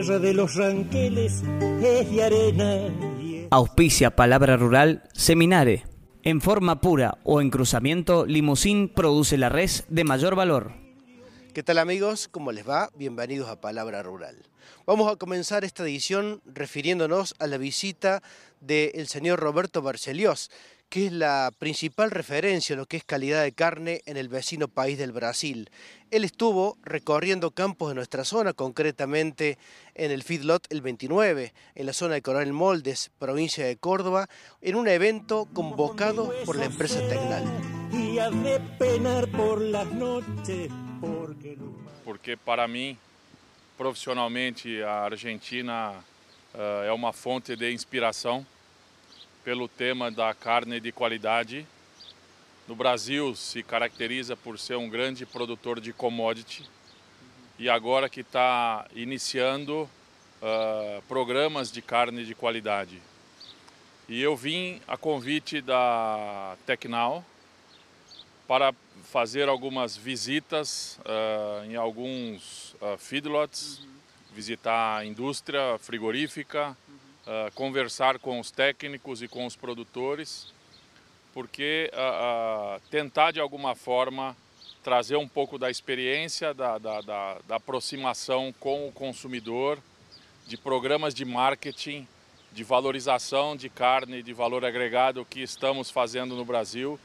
tierra de los ranqueles es de arena. Auspicia Palabra Rural Seminare. En forma pura o en cruzamiento, Limusín produce la res de mayor valor. ¿Qué tal amigos? ¿Cómo les va? Bienvenidos a Palabra Rural. Vamos a comenzar esta edición refiriéndonos a la visita del señor Roberto Barceliós, que es la principal referencia en lo que es calidad de carne en el vecino país del Brasil. Él estuvo recorriendo campos de nuestra zona, concretamente en el Feedlot el 29, en la zona de Coronel Moldes, provincia de Córdoba, en un evento convocado por la empresa Tecnal. Porque para mí, profissionalmente, a Argentina uh, é uma fonte de inspiração pelo tema da carne de qualidade. No Brasil se caracteriza por ser um grande produtor de commodity e agora que está iniciando uh, programas de carne de qualidade. E eu vim a convite da Tecnal para fazer algumas visitas uh, em alguns uh, feedlots, uhum. visitar a indústria frigorífica, uh, conversar com os técnicos e com os produtores, porque uh, tentar de alguma forma trazer um pouco da experiência, da, da, da, da aproximação com o consumidor, de programas de marketing, de valorização de carne de valor agregado que estamos fazendo no Brasil,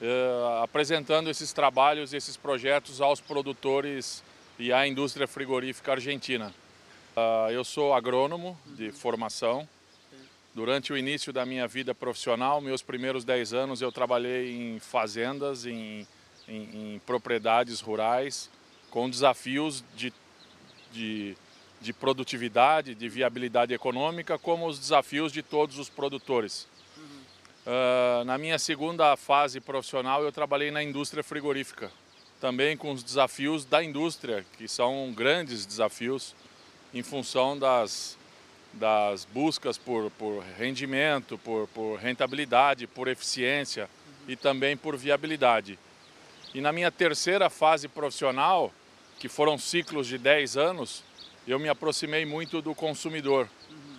uh, apresentando esses trabalhos, esses projetos aos produtores e à indústria frigorífica argentina. Uh, eu sou agrônomo de formação. Durante o início da minha vida profissional, meus primeiros 10 anos, eu trabalhei em fazendas, em, em, em propriedades rurais, com desafios de, de, de, produtividade, de viabilidade econômica, como os desafios de todos os produtores. Uh, na minha segunda fase profissional, eu trabalhei na indústria frigorífica, também com os desafios da indústria, que são grandes desafios em função das, das buscas por, por rendimento, por, por rentabilidade, por eficiência e também por viabilidade. E na minha terceira fase profissional, que foram ciclos de 10 anos, eu me aproximei muito do consumidor.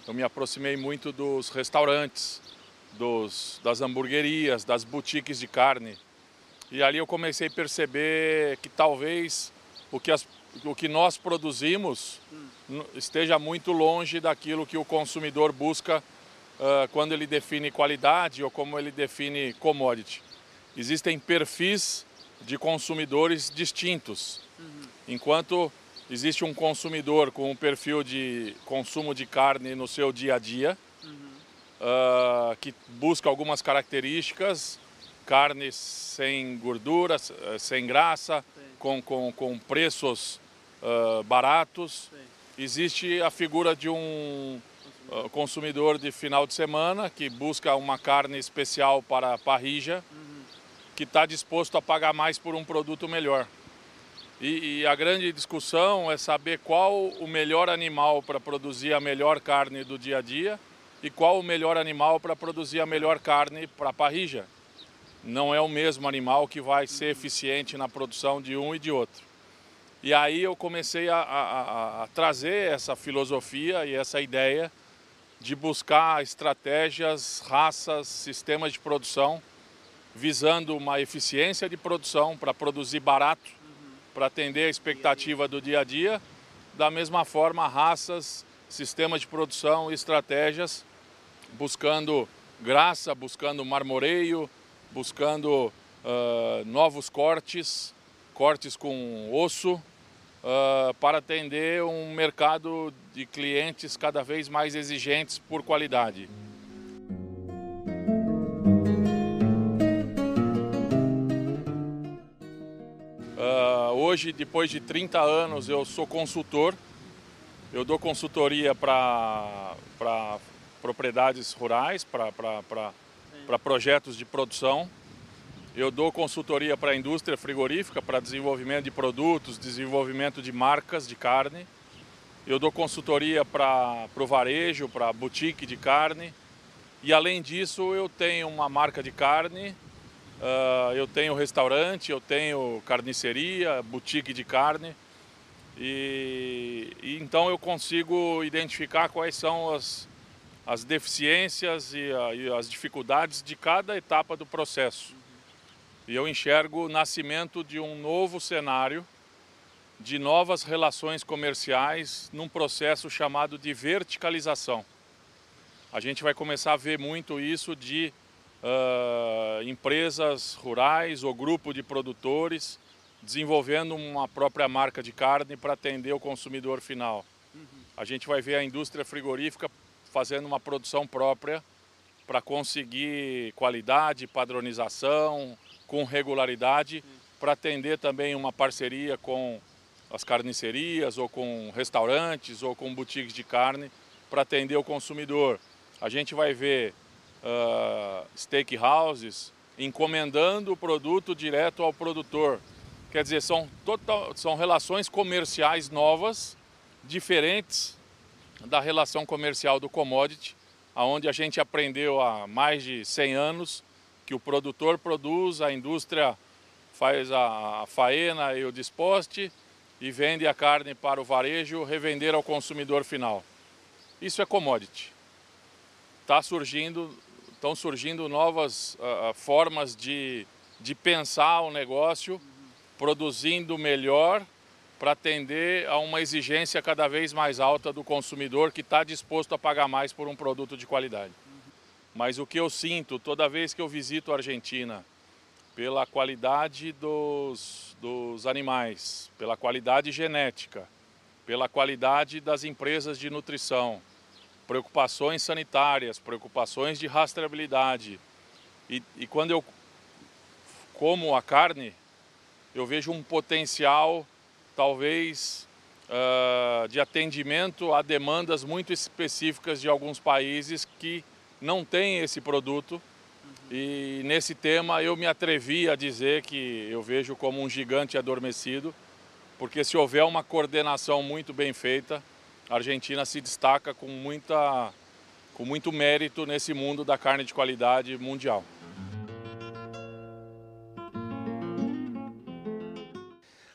Eu me aproximei muito dos restaurantes, dos, das hamburguerias, das boutiques de carne. E ali eu comecei a perceber que talvez o que, as, o que nós produzimos esteja muito longe daquilo que o consumidor busca uh, quando ele define qualidade ou como ele define commodity. Existem perfis de consumidores distintos. Uhum. Enquanto existe um consumidor com um perfil de consumo de carne no seu dia a dia, uhum. uh, que busca algumas características, carne sem gordura, sem graça, com, com, com preços uh, baratos. Sim existe a figura de um uh, consumidor de final de semana que busca uma carne especial para a parrija, que está disposto a pagar mais por um produto melhor. E, e, a grande discussão é saber qual o melhor animal para produzir a melhor carne do dia a dia e qual o melhor animal para produzir a melhor carne para a parrija. Não é o mesmo animal que vai ser eficiente na produção de um e de outro. E aí eu comecei a, a, a, trazer essa filosofia e essa ideia de buscar estratégias, raças, sistemas de produção, visando uma eficiência de produção para produzir barato, para atender a expectativa do dia a dia. Da mesma forma, raças, sistemas de produção estratégias, buscando graça, buscando marmoreio, buscando uh, novos cortes, cortes com osso, uh, para atender um mercado de clientes cada vez mais exigentes por qualidade. Uh, hoje, depois de 30 anos, eu sou consultor. Eu dou consultoria para propriedades rurais, para projetos de produção. Eu dou consultoria para a indústria frigorífica, para desenvolvimento de produtos, desenvolvimento de marcas de carne. Eu dou consultoria para o varejo, para boutique de carne. E além disso, eu tenho uma marca de carne, uh, eu tenho restaurante, eu tenho carniceria, boutique de carne. E, e então eu consigo identificar quais são as, as deficiências e, a, e as dificuldades de cada etapa do processo. E eu enxergo o nascimento de um novo cenário de novas relações comerciais num processo chamado de verticalização. A gente vai começar a ver muito isso de uh, empresas rurais ou grupo de produtores desenvolvendo uma própria marca de carne para atender o consumidor final. A gente vai ver a indústria frigorífica fazendo uma produção própria para conseguir qualidade, padronização, com regularidade, para atender também uma parceria com as carnicerias ou com restaurantes ou com boutiques de carne para atender o consumidor. A gente vai ver uh, steakhouses encomendando o produto direto ao produtor. Quer dizer, são, total, são relações comerciais novas, diferentes da relação comercial do commodity, aonde a gente aprendeu há mais de 100 anos que o produtor produz, a indústria faz a faena e o disposte e vende a carne para o varejo revender ao consumidor final. Isso é commodity. Tá surgindo, estão surgindo novas uh, formas de, de pensar o negócio, produzindo melhor para atender a uma exigência cada vez mais alta do consumidor que está disposto a pagar mais por um produto de qualidade. Mas o que eu sinto toda vez que eu visito a Argentina, pela qualidade dos, dos animais, pela qualidade genética, pela qualidade das empresas de nutrição, preocupações sanitárias, preocupações de rastreabilidade. E, e quando eu como a carne, eu vejo um potencial, talvez, uh, de atendimento a demandas muito específicas de alguns países que não têm esse produto e nesse tema eu me atrevi a dizer que eu vejo como um gigante adormecido, porque se houver uma coordenação muito bem feita, a Argentina se destaca com, muita, com muito mérito nesse mundo da carne de qualidade mundial.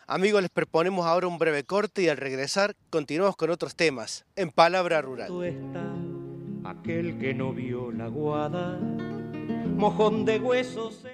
Amigos, les proponemos ahora un breve corte y al regresar continuamos con otros temas en Palabra Rural. Aquel que no vio la guada mojón de huesos.